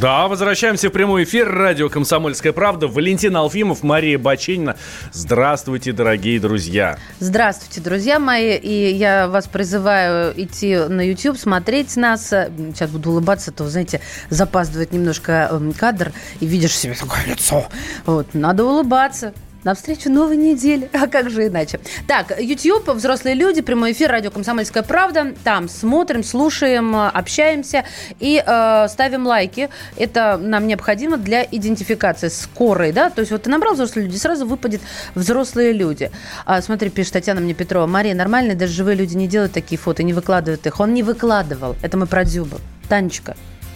Да, возвращаемся в прямой эфир. Радио «Комсомольская правда». Валентин Алфимов, Мария Баченина. Здравствуйте, дорогие друзья. Здравствуйте, друзья мои. И я вас призываю идти на YouTube, смотреть нас. Сейчас буду улыбаться, то, знаете, запаздывает немножко эм, кадр, и видишь себе такое лицо. Вот, надо улыбаться. Навстречу новой неделе. А как же иначе? Так, YouTube, взрослые люди, прямой эфир, радио «Комсомольская правда». Там смотрим, слушаем, общаемся и э, ставим лайки. Это нам необходимо для идентификации скорой, да? То есть вот ты набрал взрослые люди, сразу выпадет взрослые люди. А, смотри, пишет Татьяна мне Петрова. Мария, нормальные даже живые люди не делают такие фото, не выкладывают их. Он не выкладывал. Это мы про Дзюбу. Танечка,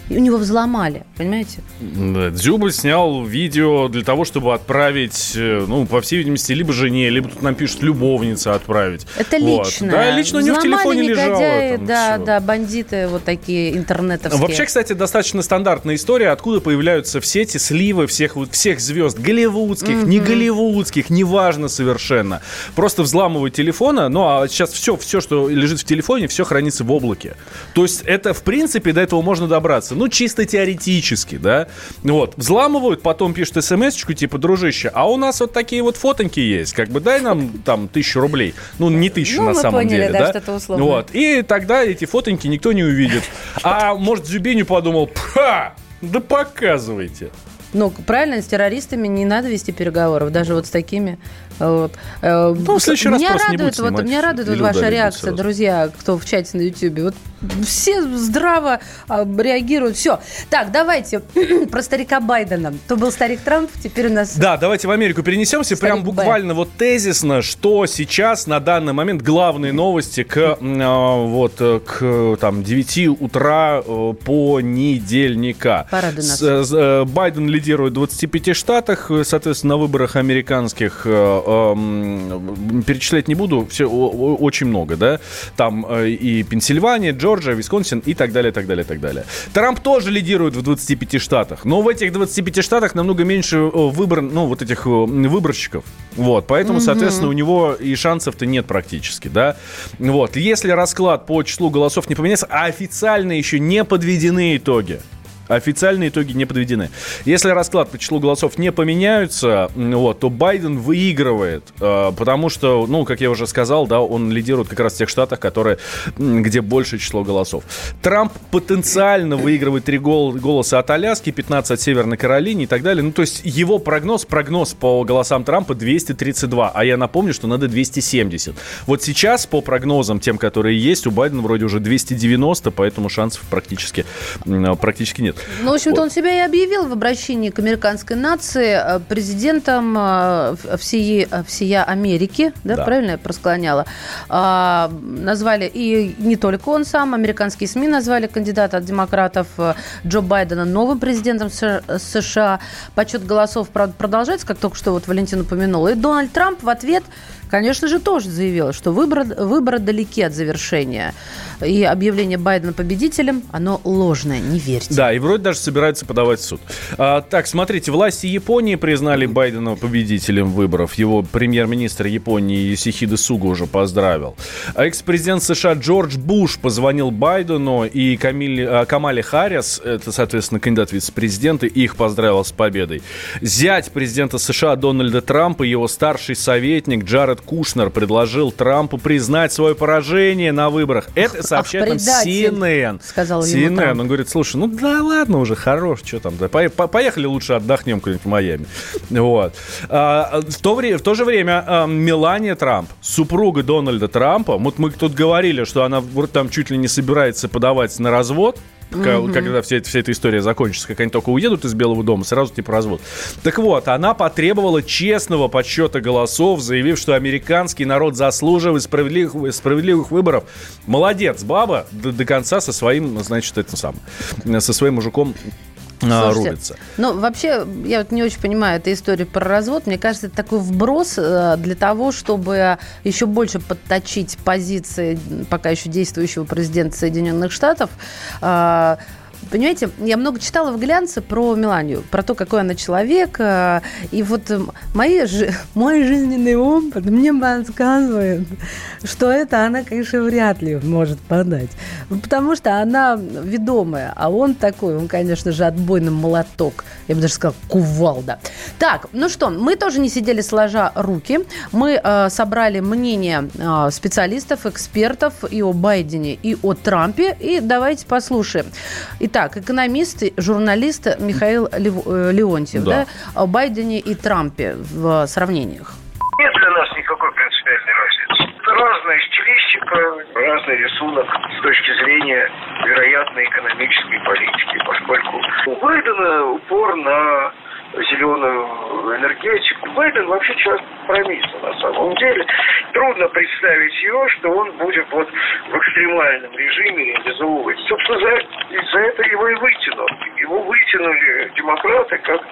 и у него взломали, понимаете? Да, Дзюба снял видео для того, чтобы отправить, э, ну, по всей видимости, либо жене, либо тут нам пишут любовница отправить. Это Вот. лично. Да, лично у него в телефоне лежало. негодяи, там да, всё. да, бандиты вот такие интернетовские. Вообще, кстати, достаточно стандартная история, откуда появляются все эти сливы всех, всех звезд, голливудских, не голливудских, неважно совершенно. Просто взламывают телефона, ну а сейчас все, все, что лежит в телефоне, все хранится в облаке. То есть это, в принципе, до этого можно добраться. Ну, чисто теоретически, да. Вот. Взламывают, потом пишут смс-очку, типа, дружище, а у нас вот такие вот фотоньки есть, как бы дай нам там тысячу рублей. Ну, не тысячу Ну, на мы самом поняли, деле, да, да. что-то условное. Вот. И тогда эти фотоньки никто не увидит. А может, Зюбиню подумал, пха, да показывайте. Ну, правильно, с террористами не надо вести переговоров, даже вот с такими. Вот. Э, Ну, в следующий раз меня не радует, будь вот, меня радует вот ваша реакция, сразу. друзья, кто в чате на Ютьюбе. Вот все здраво а, реагируют. Все. Так, давайте про старика Байдена. То был старик Трамп, теперь у нас... Да, давайте в Америку перенесемся. Старик Прям буквально вот тезисно, что сейчас на данный момент главные новости к а, вот к там 9 утра э, понедельника. Порадуй нас. Э, Байден лидирует в 25 штатах, соответственно, на выборах американских э, перечислять не буду, все о- очень много, да. Там э, и Пенсильвания, Джорджия, Висконсин и так далее, так далее, так далее. Трамп тоже лидирует в 25 штатах, но в этих 25 штатах намного меньше э, выбор, ну, вот этих э, выборщиков. Вот, поэтому, соответственно, у него и шансов-то нет практически, да. Вот, если расклад по числу голосов не поменяется, а официально еще не подведены итоги. Официальные итоги не подведены. Если расклад по числу голосов не поменяются, вот, то Байден выигрывает, э, потому что, ну, как я уже сказал, да, он лидирует как раз в тех штатах, которые, где больше число голосов. Трамп потенциально выигрывает 3 голоса от Аляски, 15 от Северной Каролины и так далее. Ну, то есть его прогноз, прогноз по голосам Трампа 232, а я напомню, что надо 270. Вот сейчас по прогнозам, тем, которые есть, у Байдена вроде уже 290, поэтому шансов практически, практически нет. Ну, в общем-то, он себя и объявил в обращении к американской нации э, президентом э, всей, э, всея Америки, да, Да. правильно я просклоняла? А, назвали, и не только он сам, американские СМИ назвали кандидата от демократов Джо Байдена новым президентом США. Подсчет голосов, правда, продолжается, как только что вот Валентин упомянул. И Дональд Трамп в ответ, конечно же, тоже заявил, что выборы, выборы далеки от завершения. И объявление Байдена победителем, оно ложное, не верьте. Да, и вроде даже собирается подавать в суд. А, так, смотрите, власти Японии признали Байдена победителем выборов. Его премьер-министр Японии Юсихиде Суга уже поздравил. А Экс-президент США Джордж Буш позвонил Байдену и Камиле, а, Камале Харрис, это, соответственно, кандидат в вице-президенты, и их поздравил с победой. Зять президента США Дональда Трампа и его старший советник Джаред Кушнер предложил Трампу признать свое поражение на выборах. Это сообщает нам CNN. сказал CNN. Он говорит, слушай, ну да ладно уже, хорош, что там, да, по- по- поехали лучше отдохнем куда-нибудь в Майами. Вот. А, в, то в то же время а, Мелания Трамп, супруга Дональда Трампа, вот мы тут говорили, что она там чуть ли не собирается подавать на развод, Ка- Когда вся, эта- вся эта история закончится, как они только уедут из Белого дома, сразу типа развод. Так вот, она потребовала честного подсчета голосов, заявив, что американский народ заслуживает справедливых, справедливых выборов. Молодец, баба, до, до конца со своим, значит, этим самым, со своим мужиком Слушайте, рубится. Ну, вообще, я вот не очень понимаю эту историю про развод. Мне кажется, это такой вброс э, для того, чтобы еще больше подточить позиции пока еще действующего президента Соединенных Штатов. Понимаете, я много читала в глянце про Меланию, про то, какой она человек. Э, и вот мои, мой жизненный опыт мне подсказывает, что это она, конечно, вряд ли может подать. Потому что она ведомая, а он такой, он, конечно же, отбойный молоток. Я бы даже сказала, кувалда. Так, ну что, мы тоже не сидели сложа руки. Мы э, собрали мнение э, специалистов, экспертов и о Байдене, и о Трампе. И давайте послушаем. Итак, экономист, журналист Михаил э, Леонтьев, да. да, о Байдене и Трампе в сравнениях. Нет для нас никакой принципиальной разницы. Это разная стилистика, разный рисунок с точки зрения вероятной экономической политики, поскольку у Байдена упор на зеленую энергетику. Байден вообще человек компромисса на самом деле. Трудно представить его, что он будет вот в экстремальном режиме реализовывать. Собственно, за, из-за этого его и вытянули. Его вытянули демократы как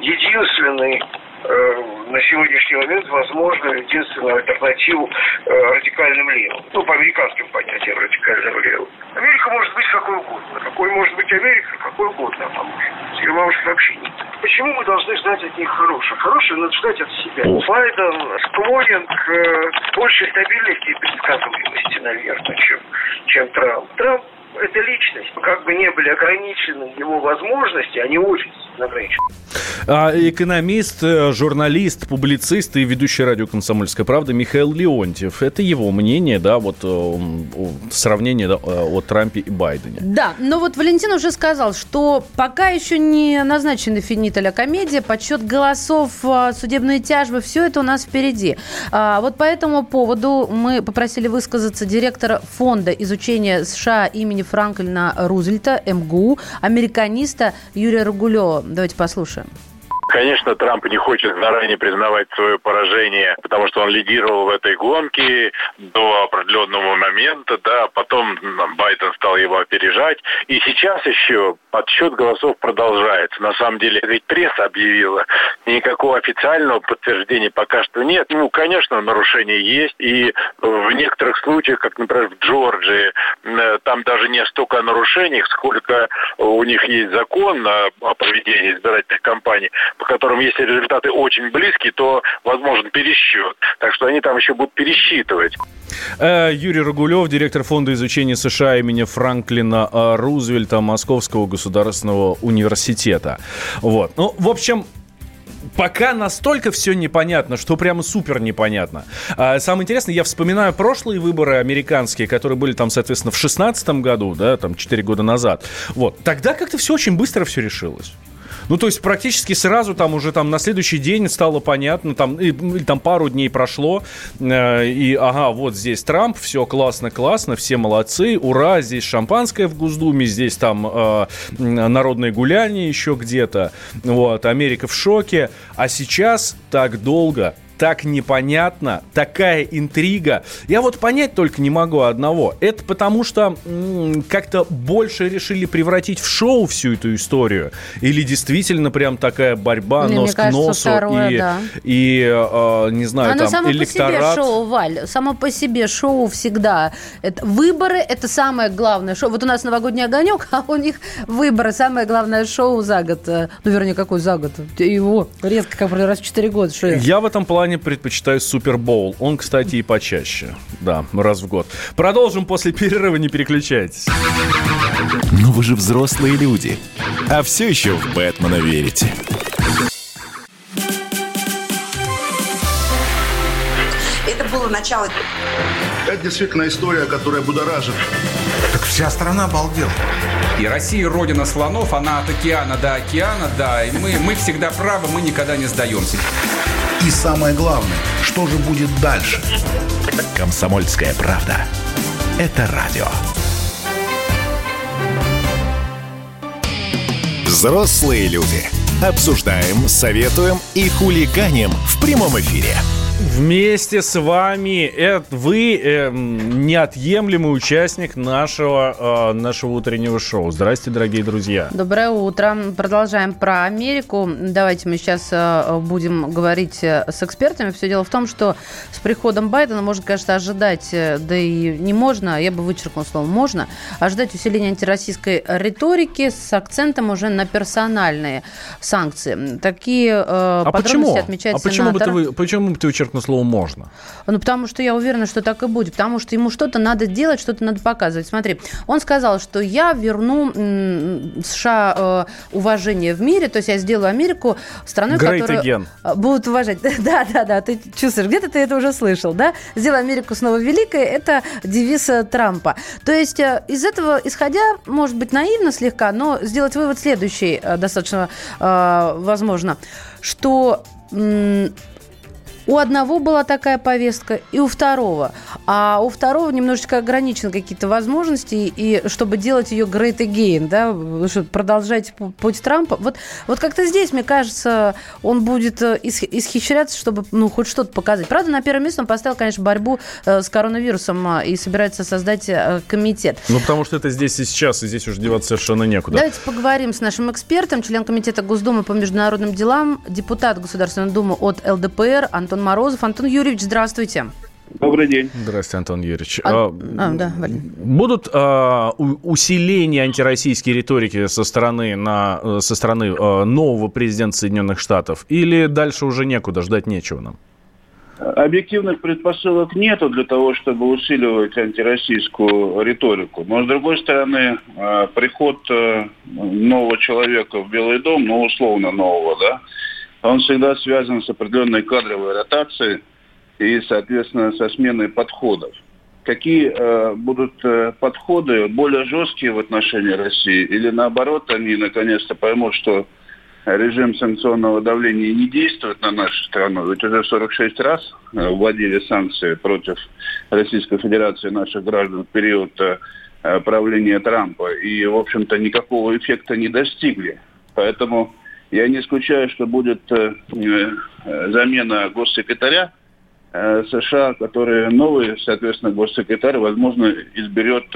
единственный Э, на сегодняшний момент возможно единственную альтернативу э, радикальным левым. Ну, по американским понятиям радикальным левым. Америка может быть какой угодно. Какой может быть Америка, какой угодно она может. Может вообще нет. Почему мы должны ждать от них хорошего? Хорошее надо ждать от себя. Байден склонен к э, большей стабильности и предсказуемости, наверное, чем, чем Трамп. Трамп это личность. Как бы не были ограничены его возможности, они очень ограничены. А экономист, э, журналист, публицист и ведущий радио «Комсомольская правда» Михаил Леонтьев. Это его мнение, да, вот э, сравнение да, э, о Трампе и Байдене. Да, но вот Валентин уже сказал, что пока еще не назначены финит а комедия, подсчет голосов, судебные тяжбы, все это у нас впереди. А, вот по этому поводу мы попросили высказаться директора фонда изучения США имени Франклина Рузвельта, МГУ, американиста Юрия Ругулева. Давайте послушаем. Конечно, Трамп не хочет заранее признавать свое поражение, потому что он лидировал в этой гонке до определенного момента, да, потом Байден стал его опережать. И сейчас еще подсчет голосов продолжается. На самом деле, ведь пресса объявила, никакого официального подтверждения пока что нет. Ну, конечно, нарушения есть, и в некоторых случаях, как, например, в Джорджии, там даже не столько о нарушениях, сколько у них есть закон о проведении избирательных кампаний, по которым, если результаты очень близкие, то возможен пересчет. Так что они там еще будут пересчитывать. Э, Юрий Рогулев, директор фонда изучения США имени Франклина э, Рузвельта Московского государственного университета. Вот. Ну, в общем, пока настолько все непонятно, что прямо супер непонятно. А, самое интересное, я вспоминаю прошлые выборы американские, которые были там, соответственно, в 16 году, да, там 4 года назад. Вот. Тогда как-то все очень быстро все решилось. Ну, то есть практически сразу там уже там на следующий день стало понятно, там, и, там пару дней прошло, э, и ага, вот здесь Трамп, все классно, классно, все молодцы, ура, здесь шампанское в Госдуме, здесь там э, народное гуляние еще где-то, вот, Америка в шоке, а сейчас так долго так непонятно, такая интрига. Я вот понять только не могу одного. Это потому что как-то больше решили превратить в шоу всю эту историю? Или действительно прям такая борьба Мне, нос мне к кажется, носу второе, и, да. и э, не знаю, Оно там само электорат? по себе шоу, Валь, само по себе шоу всегда. Это, выборы – это самое главное шоу. Вот у нас новогодний огонек, а у них выборы – самое главное шоу за год. Э, ну, вернее, какой за год? Его резко, как раз в 4 года. Что я в этом плане предпочитаю Супербоул. Он, кстати, и почаще. Да, раз в год. Продолжим после перерыва, не переключайтесь. Но вы же взрослые люди. А все еще в Бэтмена верите. Это было начало. Это действительно история, которая будоражит. Так вся страна обалдела. И Россия родина слонов, она от океана до океана, да. И мы, мы всегда правы, мы никогда не сдаемся. И самое главное, что же будет дальше? Комсомольская правда. Это радио. Взрослые люди. Обсуждаем, советуем и хулиганим в прямом эфире. Вместе с вами это вы э, неотъемлемый участник нашего, э, нашего утреннего шоу. Здрасте, дорогие друзья. Доброе утро. Продолжаем про Америку. Давайте мы сейчас э, будем говорить э, с экспертами. Все дело в том, что с приходом Байдена можно, конечно, ожидать, э, да и не можно, я бы вычеркнул слово «можно», ожидать усиления антироссийской риторики с акцентом уже на персональные санкции. Такие э, а подробности почему? отмечает а почему бы, сенатор. ты, вы- почему бы ты вычеркнул слово «можно»? Ну, потому что я уверена, что так и будет. Потому что ему что-то надо делать, что-то надо показывать. Смотри, он сказал, что я верну США э, уважение в мире, то есть я сделаю Америку страной, Great которую again. э, будут уважать. Да, да, да, ты чувствуешь, где-то ты это уже слышал, да? Сделай Америку снова великой, это девиз э, Трампа. То есть из этого, исходя, может быть, наивно слегка, но сделать вывод следующий достаточно э, возможно, что у одного была такая повестка, и у второго. А у второго немножечко ограничены какие-то возможности, и чтобы делать ее great again, да, продолжать пу- путь Трампа. Вот, вот как-то здесь, мне кажется, он будет э, ис- исхищряться, чтобы ну, хоть что-то показать. Правда, на первое место он поставил, конечно, борьбу э, с коронавирусом э, и собирается создать комитет. Ну, потому что это здесь и сейчас, и здесь уже деваться совершенно некуда. Давайте поговорим с нашим экспертом, член комитета Госдумы по международным делам, депутат Государственной Думы от ЛДПР Антон Морозов. Антон Юрьевич, здравствуйте. Добрый день. Здравствуйте, Антон Юрьевич. А- А, а, да. Будут а, усиления антироссийской риторики со стороны, на, э, со стороны э, нового президента Соединенных Штатов? Или дальше уже некуда, ждать нечего нам? Объективных предпосылок нету для того, чтобы усиливать антироссийскую риторику. Но, с другой стороны, э, приход нового человека в Белый дом, ну, условно нового, да, он всегда связан с определенной кадровой ротацией и, соответственно, со сменой подходов. Какие э, будут э, подходы более жесткие в отношении России или наоборот они наконец-то поймут, что режим санкционного давления не действует на нашу страну. Ведь уже 46 раз э, вводили санкции против Российской Федерации наших граждан в период э, правления Трампа. И, в общем-то, никакого эффекта не достигли. Поэтому я не исключаю, что будет э, э, замена госсекретаря э, США, который новый, соответственно, госсекретарь, возможно, изберет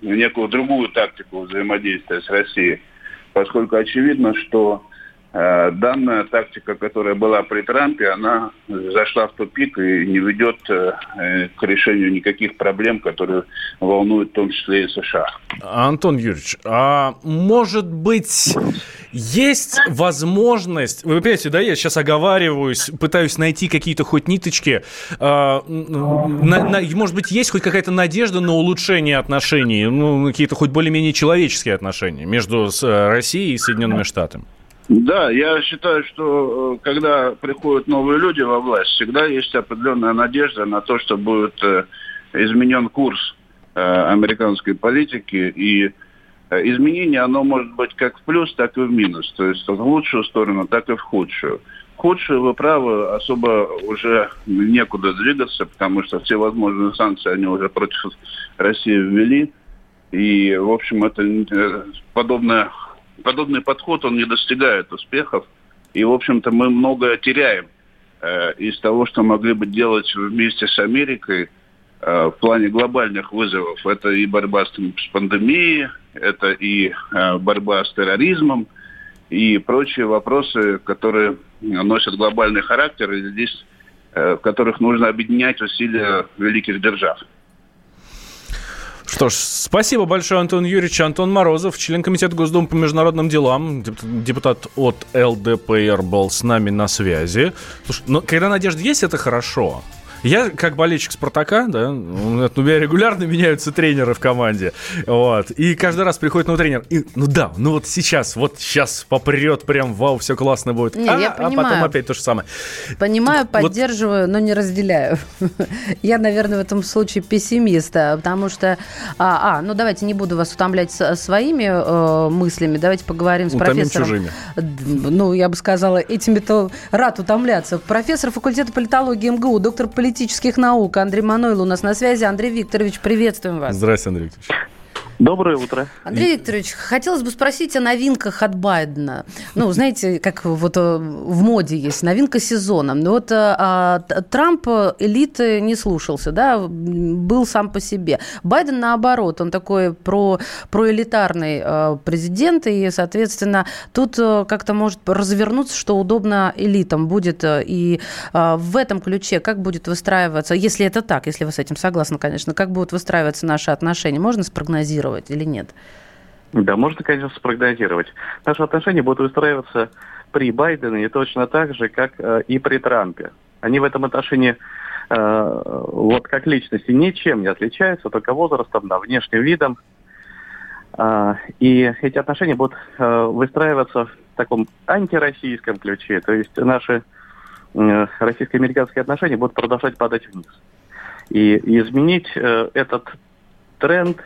некую другую тактику взаимодействия с Россией, поскольку очевидно, что данная тактика, которая была при Трампе, она зашла в тупик и не ведет э, э, к решению никаких проблем, которые волнуют в том числе и США. Антон Юрьевич, а может быть, есть возможность... Вы понимаете, да, я сейчас оговариваюсь, пытаюсь найти какие-то хоть ниточки. на- может быть, есть хоть какая-то надежда на улучшение отношений, ну, какие-то хоть более-менее человеческие отношения между э, Россией и Соединенными Штатами? Да, я считаю, что э, когда приходят новые люди во власть, всегда есть определенная надежда на то, что будет э, изменен курс э, американской политики. И изменение, оно может быть как в плюс, так и в минус. То есть в лучшую сторону, так и в худшую. Худшую, вы правы, особо уже некуда двигаться, потому что все возможные санкции они уже против России ввели. И, в общем, это подобное подобный подход, он не достигает успехов. И, в общем-то, мы многое теряем э, из того, что могли бы делать вместе с Америкой э, в плане глобальных вызовов. Это и борьба с, с пандемией, это и э, борьба с терроризмом, и прочие вопросы, которые носят глобальный характер, и здесь, э, в которых нужно объединять усилия великих держав. Что ж, спасибо большое, Антон Юрьевич. Антон Морозов, член Комитета Госдумы по международным делам, деп- депутат от ЛДПР был с нами на связи. Слушай, но когда надежда есть, это хорошо. Я, как болельщик Спартака, да, у меня регулярно меняются тренеры в команде, вот, и каждый раз приходит новый тренер, и, ну да, ну вот сейчас, вот сейчас попрет прям, вау, все классно будет, Не, а, я а потом понимаю. опять то же самое. Понимаю, Вот- поддерживаю, но не разделяю. Я, наверное, в этом случае пессимист, а, потому что... А, а, ну давайте не буду вас утомлять своими э, мыслями. Давайте поговорим с Утомим профессором. чужими. Ну, я бы сказала, этими-то рад утомляться. Профессор факультета политологии МГУ, доктор политических наук Андрей Манойл у нас на связи. Андрей Викторович, приветствуем вас. Здравствуйте, Андрей Викторович. Доброе утро. Андрей Викторович, хотелось бы спросить о новинках от Байдена. Ну, знаете, как вот э, в моде есть новинка сезона. Но вот а, Трамп элиты не слушался, да, был сам по себе. Байден наоборот, он такой про, проэлитарный а, президент, и, соответственно, тут как-то может развернуться, что удобно элитам будет. И а, в этом ключе как будет выстраиваться, если это так, если вы с этим согласны, конечно, как будут выстраиваться наши отношения, можно спрогнозировать? Спрогнозировать или нет? Да, можно, конечно, спрогнозировать. Наши отношения будут выстраиваться при Байдене точно так же, как э, и при Трампе. Они в этом отношении э, вот как личности ничем не отличаются, только возрастом, да, внешним видом. Э, и эти отношения будут э, выстраиваться в таком антироссийском ключе. То есть наши э, российско-американские отношения будут продолжать падать вниз. И изменить э, этот тренд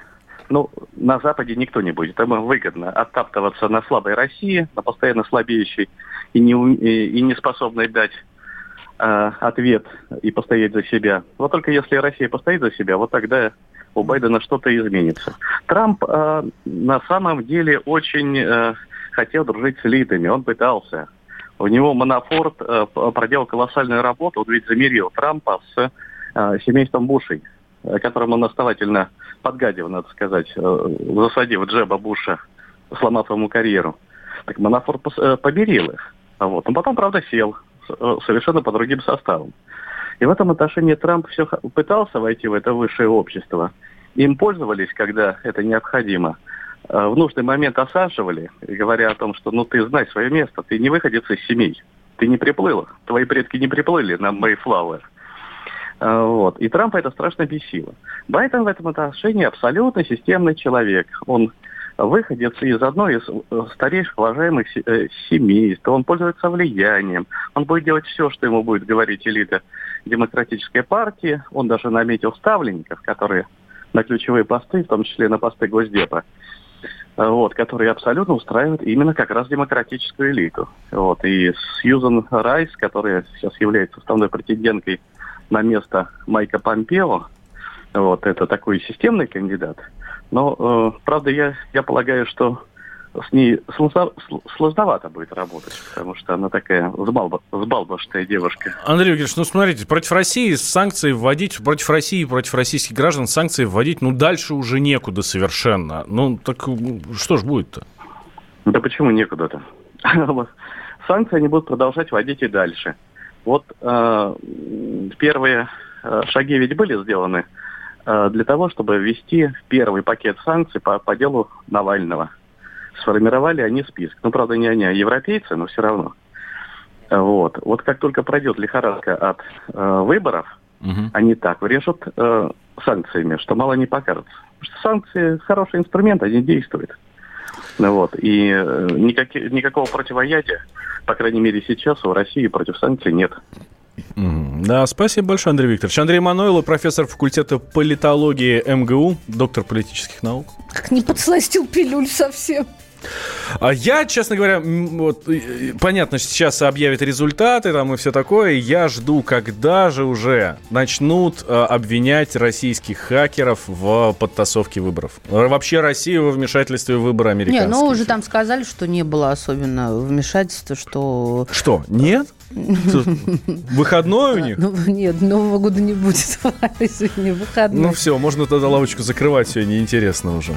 ну, на Западе никто не будет. Им выгодно оттаптываться на слабой России, на постоянно слабеющей и не, и, не способной дать э, ответ и постоять за себя. Вот только если Россия постоит за себя, вот тогда у Байдена что-то изменится. Трамп э, на самом деле очень э, хотел дружить с элитами, он пытался. У него Манафорт э, проделал колоссальную работу, он ведь замерил Трампа с э, семейством Бушей, которым он основательно подгадив, надо сказать, э, засадив Джеба Буша, сломав ему карьеру. Так Манафорт э, помирил их. А вот. Он потом, правда, сел э, совершенно по другим составам. И в этом отношении Трамп все пытался войти в это высшее общество. Им пользовались, когда это необходимо. В нужный момент осаживали, говоря о том, что ну ты знай свое место, ты не выходец из семей, ты не приплыл, твои предки не приплыли на Мэйфлауэр. А, вот. И Трампа это страшно бесило. Байден в этом отношении абсолютно системный человек. Он выходец из одной из э, старейших уважаемых э, семейств. Он пользуется влиянием. Он будет делать все, что ему будет говорить элита демократической партии. Он даже наметил ставленников, которые на ключевые посты, в том числе на посты Госдепа, вот, которые абсолютно устраивают именно как раз демократическую элиту. Вот, и Сьюзан Райс, которая сейчас является основной претенденткой на место Майка Помпео. Вот, это такой системный кандидат. Но, э, правда, я, я полагаю, что с ней сложновато будет работать, потому что она такая взбалбашная девушка. Андрей Викторович, ну смотрите, против России санкции вводить, против России, против российских граждан санкции вводить, ну дальше уже некуда совершенно. Ну так что ж будет-то? Да почему некуда-то? Санкции они будут продолжать вводить и дальше. Вот э, первые э, шаги ведь были сделаны э, для того, чтобы ввести первый пакет санкций по, по делу Навального. Сформировали они список. Ну, правда, не они, а европейцы, но все равно. Вот. Вот как только пройдет лихорадка от э, выборов, угу. они так врежут э, санкциями, что мало не покажется. Потому что санкции хороший инструмент, они действуют. Ну, вот. И э, никаки, никакого противоядия по крайней мере, сейчас у России против санкций нет. Да, спасибо большое, Андрей Викторович. Андрей Манойло, профессор факультета политологии МГУ, доктор политических наук. Как не подсластил пилюль совсем. А я, честно говоря, вот, понятно, сейчас объявят результаты там и все такое. Я жду, когда же уже начнут э, обвинять российских хакеров в подтасовке выборов. Вообще Россию во вмешательстве в выборы американских. Не, ну уже там сказали, что не было особенно вмешательства, что... Что, нет? Выходной у них? Ну, нет, Нового года не будет. Извини, выходной. Ну все, можно тогда лавочку закрывать, все неинтересно уже.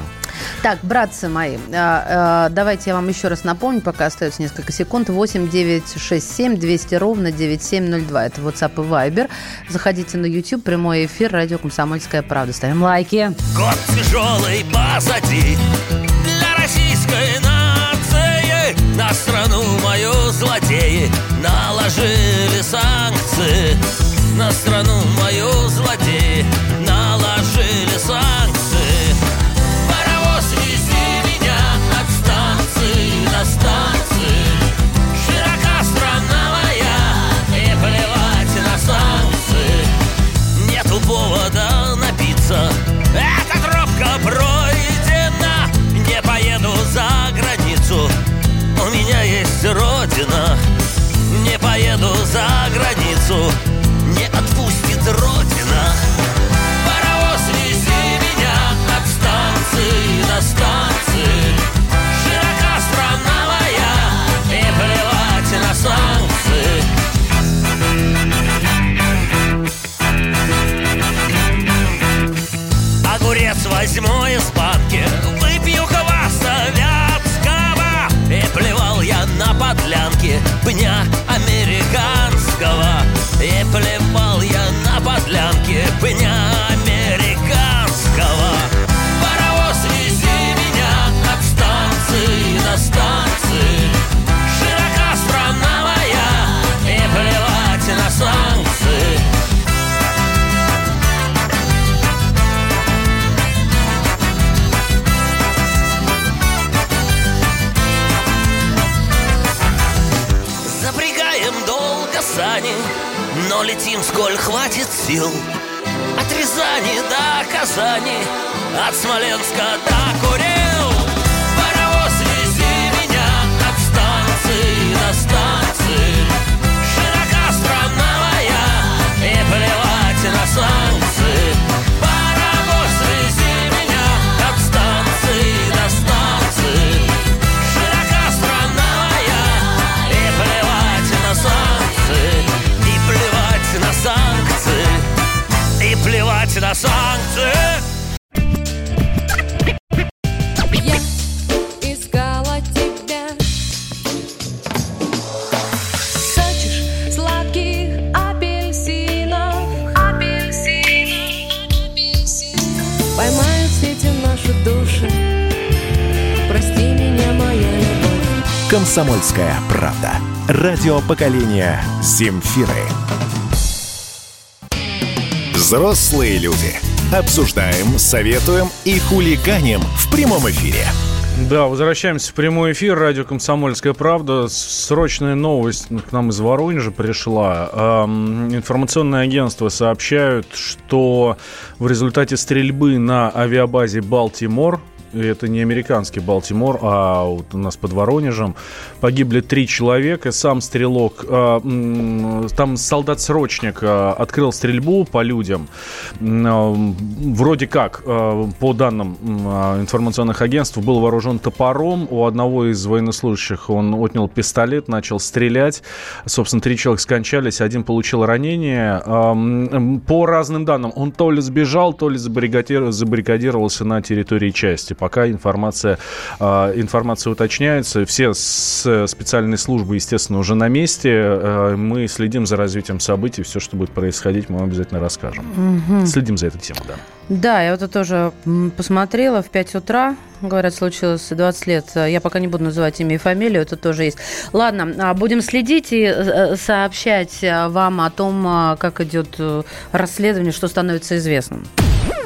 Так, братцы мои, а, а, давайте я вам еще раз напомню, пока остается несколько секунд. 8 9 6 7 200 ровно 9702. Это WhatsApp и Viber. Заходите на YouTube, прямой эфир, радио «Комсомольская правда». Ставим лайки. Год тяжелый позади для российской нации. На страну злодеи наложили санкции. На страну мою злодеи наложили санкции. Казани От Смоленска до Курил любовь. Комсомольская правда. Радио поколения Земфиры. Взрослые люди. Обсуждаем, советуем и хулиганим в прямом эфире. Да, возвращаемся в прямой эфир. Радио «Комсомольская правда». Срочная новость к нам из Воронежа пришла. Эм, информационные агентства сообщают, что в результате стрельбы на авиабазе «Балтимор» это не американский Балтимор, а вот у нас под Воронежем. Погибли три человека. Сам стрелок, м, там солдат-срочник э, открыл стрельбу по людям. Э, Вроде как, по данным информационных агентств, был вооружен топором. У одного из военнослужащих он отнял пистолет, начал стрелять. Собственно, три человека скончались, один получил ранение. По разным данным, он то ли сбежал, то ли забаррикадир- забаррикадировался на территории части. Пока информация, э, информация уточняется. Все с специальной службы, естественно, уже на месте. Э, Мы следим за развитием событий. Все, что будет происходить, мы вам обязательно расскажем. Мгм. Следим за этой темой, да. Да, я вот это тоже посмотрела в 5 утра. Говорят, случилось 20 лет. Я пока не буду называть имя и фамилию, это тоже есть. Ладно, а, будем следить и э, сообщать э, вам о том, а, как идет э, расследование, что становится известным.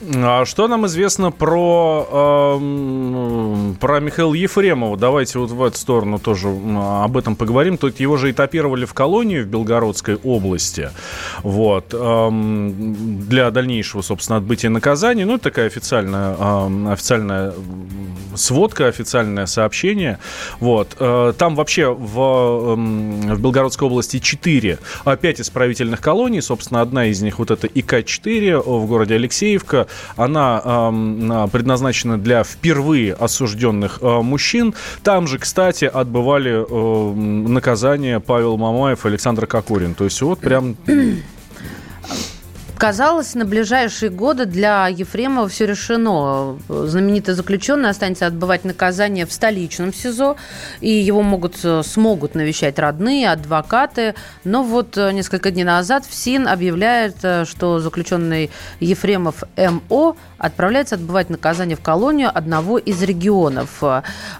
А что нам известно про, эм, про Михаила Ефремова? Давайте вот в эту сторону тоже об этом поговорим. Тут его же этапировали в колонию в Белгородской области вот, эм, для дальнейшего, собственно, отбытия наказания. Ну, это такая официальная, эм, официальная сводка, официальное сообщение. Вот. Э, Там вообще в, эм, в Белгородской области 4, 5 исправительных колоний. Собственно, одна из них вот это ИК-4 в городе Алексеевка. Она а, предназначена для впервые осужденных э, мужчин. Там же, кстати, отбывали э, наказание Павел Мамаев и Александр Кокорин. То есть вот прям Казалось, на ближайшие годы для Ефремова все решено. Знаменитый заключенный останется отбывать наказание в столичном СИЗО, и его могут, э, смогут навещать родные, адвокаты. Но вот э, несколько дней назад ФСИН объявляет, э, что заключенный Ефремов МО отправляется отбывать наказание в колонию одного из регионов.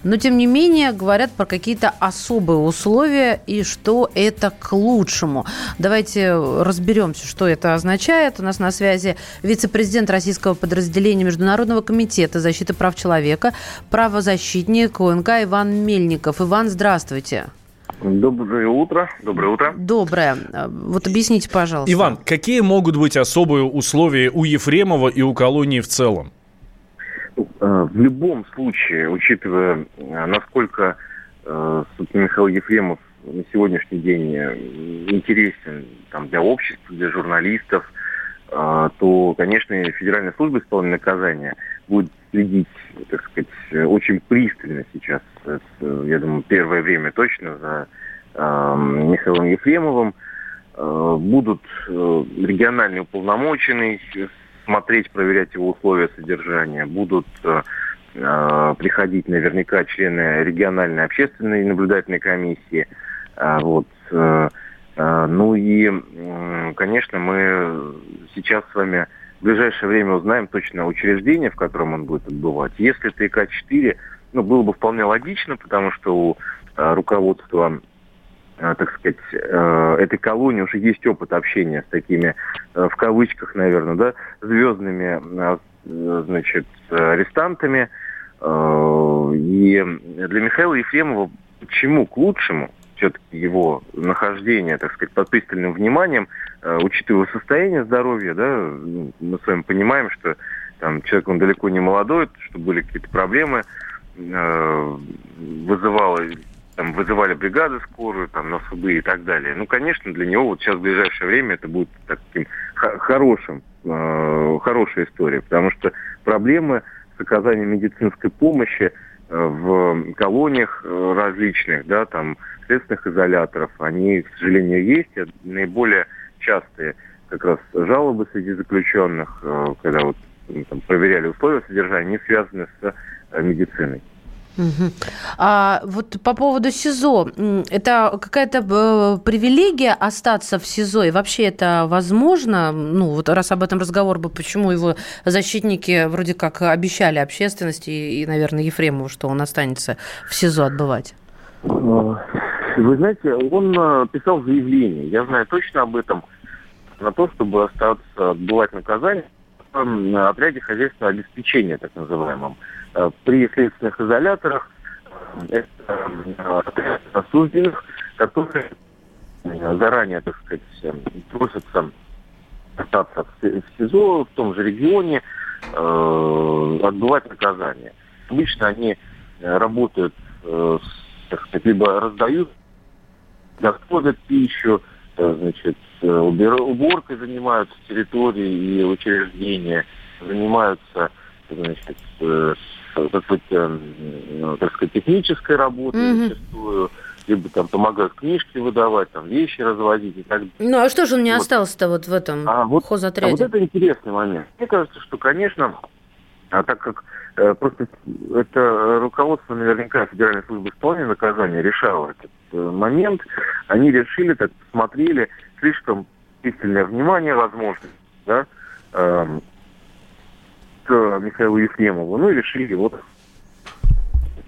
Но, тем не менее, говорят про какие-то особые условия и что это к лучшему. Давайте разберемся, что это означает. У нас на связи вице-президент российского подразделения Международного комитета защиты прав человека, правозащитник УНК Иван Мельников. Иван, здравствуйте. Доброе утро. Доброе утро. Доброе. Вот объясните, пожалуйста. Иван, какие могут быть особые условия у Ефремова и у колонии в целом? Э, В любом случае, учитывая, э, насколько э, Михаил Ефремов на сегодняшний день интересен там, для общества, для журналистов, то, конечно, Федеральная служба исполнения наказания будет следить, так сказать, очень пристально сейчас, э, я думаю, первое время точно за э, Михаилом Ефремовым. Э, Будут э, региональные уполномоченные смотреть, проверять его условия содержания. Будут приходить наверняка члены региональной общественной наблюдательной комиссии. А, Вот. Э, Ну и, конечно, мы сейчас с вами в ближайшее время узнаем точно учреждение, в котором он будет отбывать. Если это ИК-4, ну, было бы вполне логично, потому что у э, руководства э, так сказать, э, этой колонии уже есть опыт общения с такими, э, в кавычках, наверное, да, звездными, значит, арестантами. Э, И для Михаила Ефремова почему к лучшему все-таки его нахождение, так сказать, под пристальным вниманием, э, учитывая состояние здоровья, да, мы с вами понимаем, что там человек, он далеко не молодой, что были какие-то проблемы, э, вызывало там вызывали бригады скорую, там, на суды и так далее. Ну, конечно, для него вот сейчас в ближайшее время это будет таким хорошим, э, хорошая история, потому что проблемы с оказанием медицинской помощи в колониях э, различных, да, там, следственных изоляторов, они, к сожалению, есть. Наиболее частые как раз жалобы среди заключенных, э, когда вот там, проверяли условия содержания, они связаны с э, медициной. А вот по поводу СИЗО, это какая-то э, привилегия остаться в СИЗО? И вообще это возможно? Ну, вот раз об этом разговор был, почему его защитники вроде как обещали общественности и, и, наверное, Ефремову, что он останется в СИЗО отбывать? Э, Вы знаете, он э, писал заявление, я знаю точно об этом, на то, чтобы остаться, отбывать наказание в э, отряде хозяйственного обеспечения, так называемом. Э, При следственных изоляторах э, это отряд осужденных, которые заранее, так сказать, э, просятся остаться в Си- в СИЗО, в том же регионе, отбывать наказание. Обычно они работают, так сказать, либо раздают, готовят пищу, значит, э, уборкой занимаются территории и учреждения, занимаются, значит, э, с- так сказать, э, э, технической работой Мгм. зачастую, либо там помогают книжки выдавать, там вещи развозить и так далее. Ну, а что же он не Вот. остался-то вот в этом А вот, а хозотряде? вот это интересный момент. Мне кажется, что, конечно, а так как э, просто это руководство наверняка Федеральной службы исполнения наказания решало этот э, момент, они решили, так посмотрели, слишком пристальное внимание, возможно, да, эм, к Михаилу Ефремову, ну и решили вот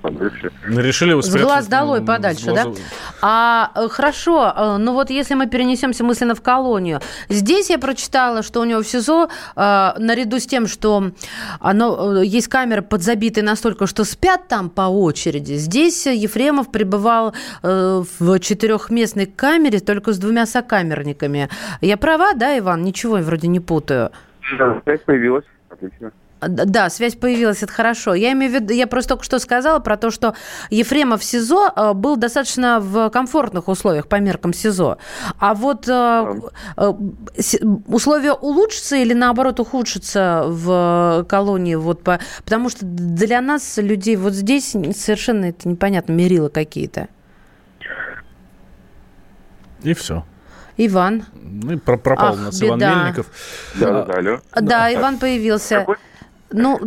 подальше. Решили его С глаз долой м, подальше, да? А э, хорошо, э, ну вот если мы перенесемся мысленно в колонию, здесь я прочитала, что у него в СИЗО э, наряду с тем, что оно есть камеры подзабитые настолько, что спят там по очереди. Здесь Ефремов пребывал э, в четырехместной камере только с двумя сокамерниками. Я права, да, Иван? Ничего я вроде не путаю. Да, связь появилась, отлично. Да, связь появилась, это хорошо. Я имею в виду, я просто только что сказала про то, что Ефремов в СИЗО э, был достаточно в комфортных условиях по меркам СИЗО. А вот э, э, условия улучшатся или наоборот ухудшатся в колонии? Вот по, потому что для нас, людей, вот здесь совершенно это непонятно, мерило какие-то. И все. Иван. Ну пропал Ах, у нас Иван беда. Мельников. Да, да, алло. Да, Иван появился. Ну,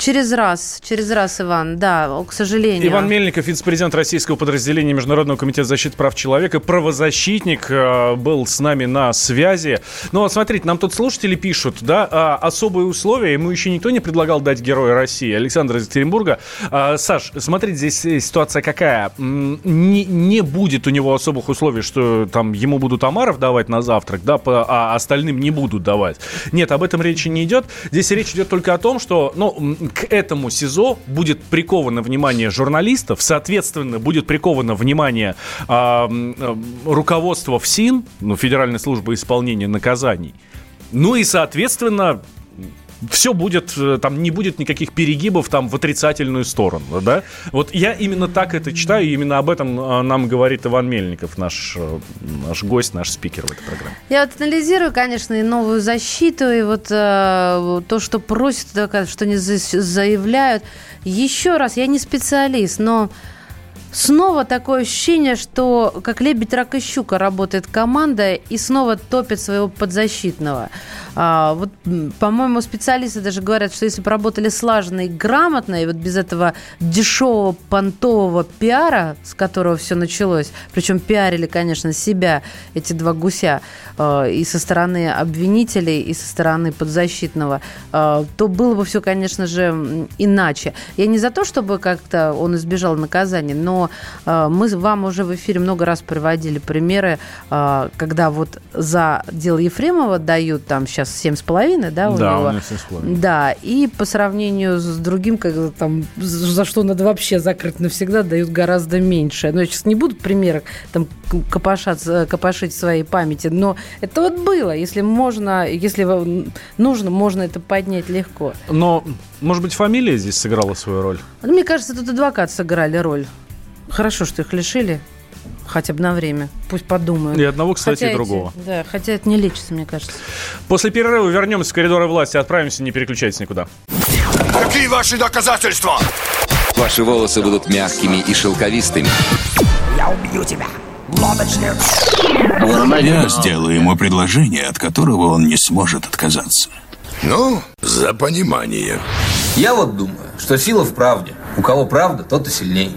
через раз, через раз, Иван, да, к сожалению. Иван Мельников, вице-президент российского подразделения Международного комитета защиты прав человека, правозащитник, э, был с нами на связи. Ну вот смотрите, нам тут слушатели пишут, да, а, особые условия, ему еще никто не предлагал дать Героя России. Александр из Екатеринбурга. А, Саш, смотрите, здесь э, ситуация какая. Не, не будет у него особых условий, что там ему будут омаров давать на завтрак, да, а остальным не будут давать. Нет, об этом речи не идет. Здесь речь идет только о том, что, ну, к этому СИЗО будет приковано внимание журналистов, соответственно, будет приковано внимание а, э, руководства ФСИН, ну, Федеральной службы исполнения наказаний. Ну и, соответственно, все будет, э, там не будет никаких перегибов там в отрицательную сторону, да? Вот я именно так это читаю, именно об этом э, нам говорит Иван Мельников, наш, э, наш гость, наш спикер в этой программе. Я вот анализирую, конечно, и новую защиту, и вот э, то, что просят, что за- заявляют. Еще раз, я не специалист, но Снова такое ощущение, что как лебедь, рак и щука работает команда и снова топит своего подзащитного. А, вот, по-моему, специалисты даже говорят, что если бы работали слаженно и грамотно, и вот без этого дешевого понтового пиара, с которого все началось, причем пиарили, конечно, себя эти два гуся э, и со стороны обвинителей, и со стороны подзащитного, э, то было бы все, конечно же, иначе. Я не за то, чтобы как-то он избежал наказания, но э, мы вам уже в эфире много раз приводили примеры, э, когда вот за дело Ефремова дают там сейчас 7,5, да, у Да, него? у него 7,5. Да, и по сравнению с другим, как там, за что надо вообще закрыть навсегда, дают гораздо меньше. Но я сейчас не буду примеры там копошаться, копошить в своей памяти, но это вот было. Если можно, если нужно, можно это поднять легко. Но, может быть, фамилия здесь сыграла свою роль? Ну, Мне кажется, тут адвокаты сыграли роль. Хорошо, что их лишили. Хотя бы на время. Пусть подумают. И одного, кстати, Хотя и эти- другого. да, хотя это не лечится, мне кажется. После перерыва вернемся в коридоры власти, отправимся, не переключайтесь никуда. Какие ваши доказательства? Ваши волосы будут мягкими и шелковистыми. Я убью тебя, лодочник. Я сделаю ему предложение, от которого он не сможет отказаться. Ну, за понимание. Я вот думаю, что сила в правде. У кого правда, тот и сильней.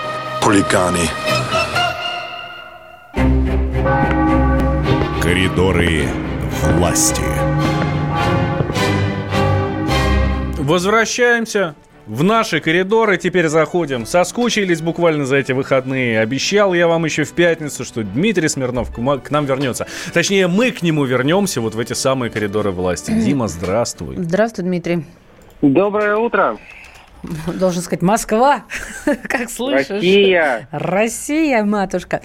Хулиганы. Коридоры власти. Возвращаемся в наши коридоры. Теперь заходим. Соскучились буквально за эти выходные. Обещал я вам еще в пятницу, что Дмитрий Смирнов к нам вернется. Точнее, мы к нему вернемся вот в эти самые коридоры власти. Дима, здравствуй. Здравствуй, Дмитрий. Доброе утро. Должен сказать Москва, как слышишь. Россия. Россия, матушка.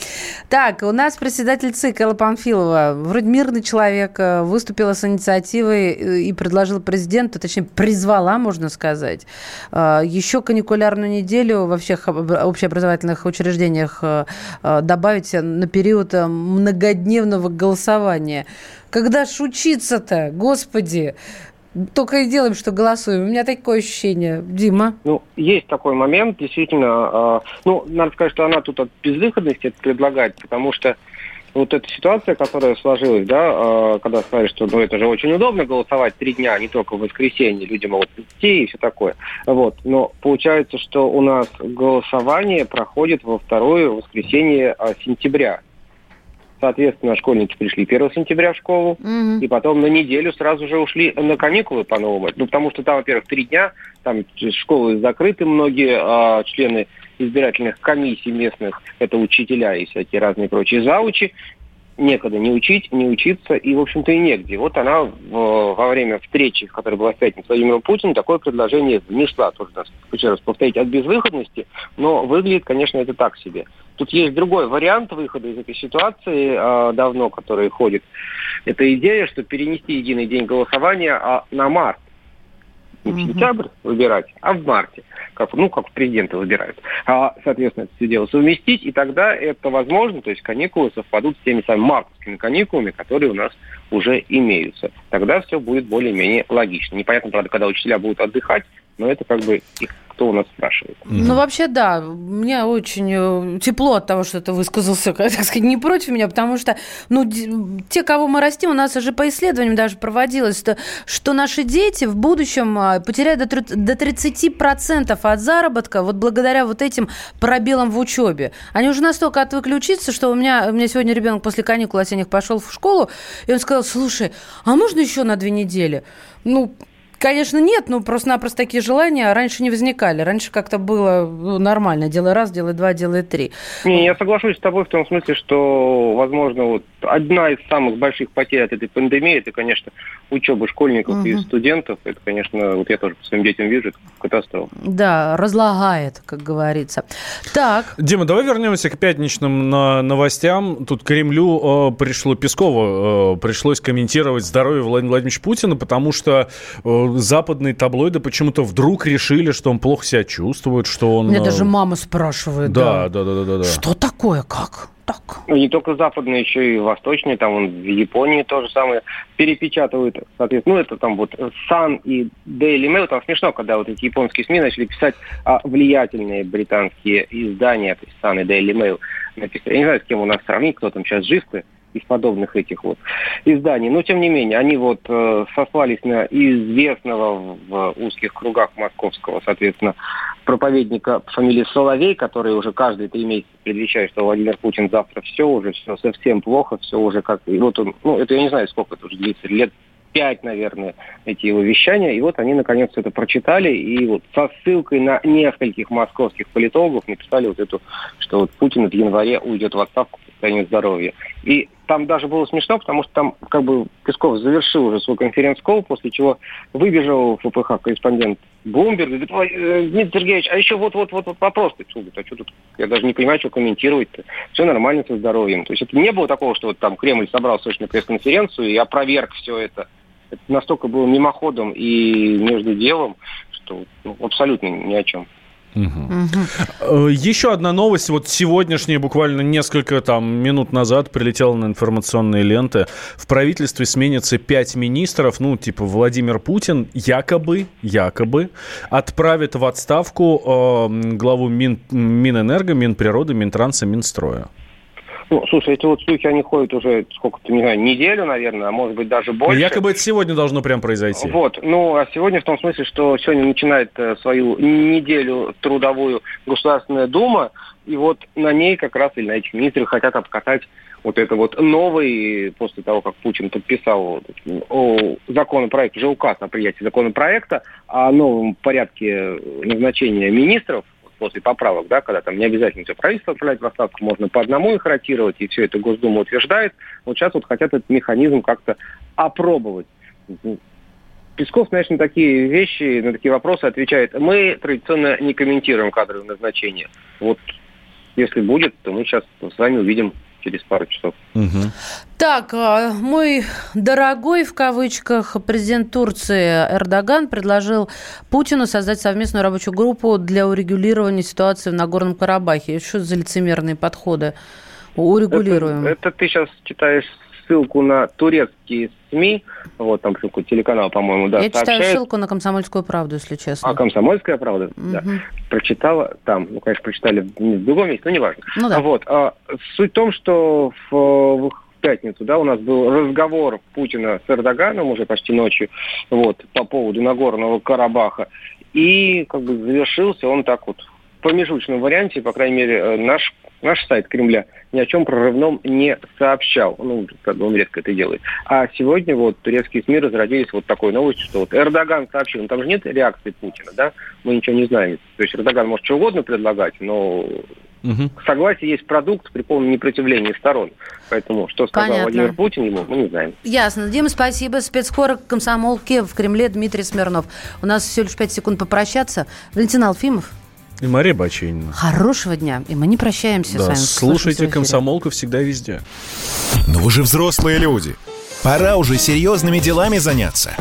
Так, у нас председатель ЦИК Элла Памфилова, вроде мирный человек, э, выступила с инициативой э, и предложила президенту, точнее, призвала, можно сказать, э, еще каникулярную неделю во всех об- общеобразовательных учреждениях добавить на период многодневного голосования. Когда ж учиться-то, господи? Только и делаем, что голосуем. У меня такое ощущение. Дима? Ну, есть такой момент, действительно. э, ну, надо сказать, что она тут от безвыходности это предлагает, потому что вот эта ситуация, которая сложилась, да, э, когда сказали, что ну, это же очень удобно голосовать три дня, а не только в воскресенье, люди могут идти и все такое. Вот. Но получается, что у нас голосование проходит во второе воскресенье сентября. Соответственно, школьники пришли 1 сентября в школу, и потом на неделю сразу же ушли на каникулы по-новому. Ну, потому что там, во-первых, три дня, там школы закрыты, многие а, члены избирательных комиссий местных, это учителя и всякие разные прочие заучи, некогда не учить, не учиться, и, в общем-то, и негде. Вот она в- во время встречи, которая была в пятницу с Владимиром Путиным, такое предложение внесла, тоже, еще раз повторить, от безвыходности, но выглядит, конечно, это так себе. Тут есть другой вариант выхода из этой ситуации, а, давно, который ходит. Это идея, что перенести единый день голосования а, на март. Не в сентябрь выбирать, а в марте. Как, ну, как президента выбирают. А, соответственно, это все дело совместить, и тогда это возможно, то есть каникулы совпадут с теми самыми мартовскими каникулами, которые у нас уже имеются. Тогда все будет более-менее логично. Непонятно, правда, когда учителя будут отдыхать, но это как бы их кто у нас спрашивает. Ну, вообще, да. Мне очень э, тепло от того, что ты высказался, так сказать, не против меня, потому что, ну, те, кого мы растим, у нас уже по исследованиям даже проводилось, что, что наши дети в будущем а, потеряют до 30% от заработка вот благодаря вот этим пробелам в учебе. Они уже настолько отвыкли учиться, что у меня, у меня сегодня ребенок после каникул осенних пошел в школу, и он сказал, слушай, а можно еще на две недели? Ну, Конечно, нет, ну просто-напросто такие желания раньше не возникали. Раньше как-то было ну, нормально. Делай раз, делай два, делай три. Не, я соглашусь с тобой в том смысле, что, возможно, вот одна из самых больших потерь от этой пандемии, это, конечно, учеба школьников и Мгм. студентов. Это, конечно, вот я тоже по своим детям вижу, это катастрофа. Да, разлагает, как говорится. Так, Дима, давай вернемся к пятничным новостям. Тут Кремлю э, пришло Пескову э, пришлось комментировать здоровье Владимира Владимировича Путина, потому что э, западные таблоиды почему-то вдруг решили, что он плохо себя чувствует, что он. меня э, даже мама спрашивает. Да, да, да, да, да, да. Что такое, как? Ну, не только западные, еще и восточные, там вон, в Японии то же самое перепечатывают, соответственно, ну, это там вот Sun и Daily Mail, там смешно, когда вот эти японские СМИ начали писать а, влиятельные британские издания, то есть Sun и Daily Mail, написали. Я не знаю, с кем у нас сравнить, кто там сейчас жив-то из подобных этих вот изданий, но тем не менее, они вот э, сослались на известного в узких кругах московского, соответственно, проповедника по фамилии Соловей, который уже каждые три месяца предвещает, что Владимир Путин завтра все уже, все совсем плохо, все уже как... И вот он, ну, это я не знаю, сколько это уже длится, лет пять, наверное, эти его вещания. И вот они, наконец, это прочитали, и вот со ссылкой на нескольких московских политологов написали вот эту, что вот Путин в январе уйдет в отставку по состоянию здоровья. И там даже было смешно, потому что там как бы Песков завершил уже свой конференц-колл, после чего выбежал в ФПХ корреспондент Блумберг и говорит, «Ой, э, Дмитрий Сергеевич, а еще вот-вот-вот вот вопрос. Что, говорит, а что тут? Я даже не понимаю, что комментировать-то. Все нормально со здоровьем. То есть это не было такого, что вот там Кремль собрал срочную пресс-конференцию и опроверг все это. Это настолько было мимоходом и между делом, что ну, абсолютно ни о чем. Э, Еще одна новость, вот сегодняшняя, буквально несколько там минут назад прилетела на информационные ленты. В правительстве сменится пять министров, ну, типа Владимир Путин якобы, якобы отправит в отставку э, главу Мин, Минэнерго, Минприроды, Минтранса, Минстроя. Ну, слушай, эти вот слухи, они ходят уже, сколько-то, не знаю, неделю, наверное, а может быть даже больше. Якобы это сегодня должно прям произойти. Вот, ну, а сегодня в том смысле, что сегодня начинает э, свою неделю трудовую Государственная Дума, и вот на ней как раз, или на этих министрах хотят обкатать вот это вот новый, после того, как Путин подписал о, законопроект, уже указ о принятии законопроекта о новом порядке назначения министров, после поправок, да, когда там не обязательно все правительство отправлять в отставку, можно по одному их ротировать, и все это Госдума утверждает. Вот сейчас вот хотят этот механизм как-то опробовать. Песков, знаешь, на такие вещи, на такие вопросы отвечает, мы традиционно не комментируем кадровые назначения. Вот если будет, то мы сейчас с вами увидим через пару часов. Так, а, мой дорогой, в кавычках, президент Турции Эрдоган предложил Путину создать совместную рабочую группу для урегулирования ситуации в Нагорном Карабахе. Что за лицемерные подходы? Урегулируем. Это, это ты сейчас читаешь ссылку на турецкие СМИ, вот там какой телеканал, по-моему, да, Я читаю сообщает. ссылку на комсомольскую правду, если честно. А «Комсомольская правда», да. Мгм. Прочитала там, ну, конечно, прочитали в другом месте, но неважно. Ну да. Вот. а, суть в том, что в, в пятницу, да, у нас был разговор Путина с Эрдоганом уже почти ночью, вот, по поводу Нагорного Карабаха, и как бы завершился он так вот промежуточном варианте, по крайней мере, э, наш Наш сайт Кремля ни о чем прорывном не сообщал. Ну, как бы он редко это делает. А сегодня вот турецкие СМИ разродились вот такой новостью, что вот Эрдоган сообщил, ну там же нет реакции Путина, да? Мы ничего не знаем. То есть Эрдоган может что угодно предлагать, но согласие есть продукт при полном непротивлении сторон. Поэтому что сказал Понятно. Владимир Путин ему, мы не знаем. Ясно. Дима, спасибо. Спецкорок комсомолки в Кремле Дмитрий Смирнов. У нас всего лишь 5 секунд попрощаться. Валентин Алфимов, И Мария Бачинина. хорошего дня. И мы не прощаемся с Да, вами. слушайте комсомолку всегда и везде. Но вы же взрослые люди. Пора уже серьезными делами заняться.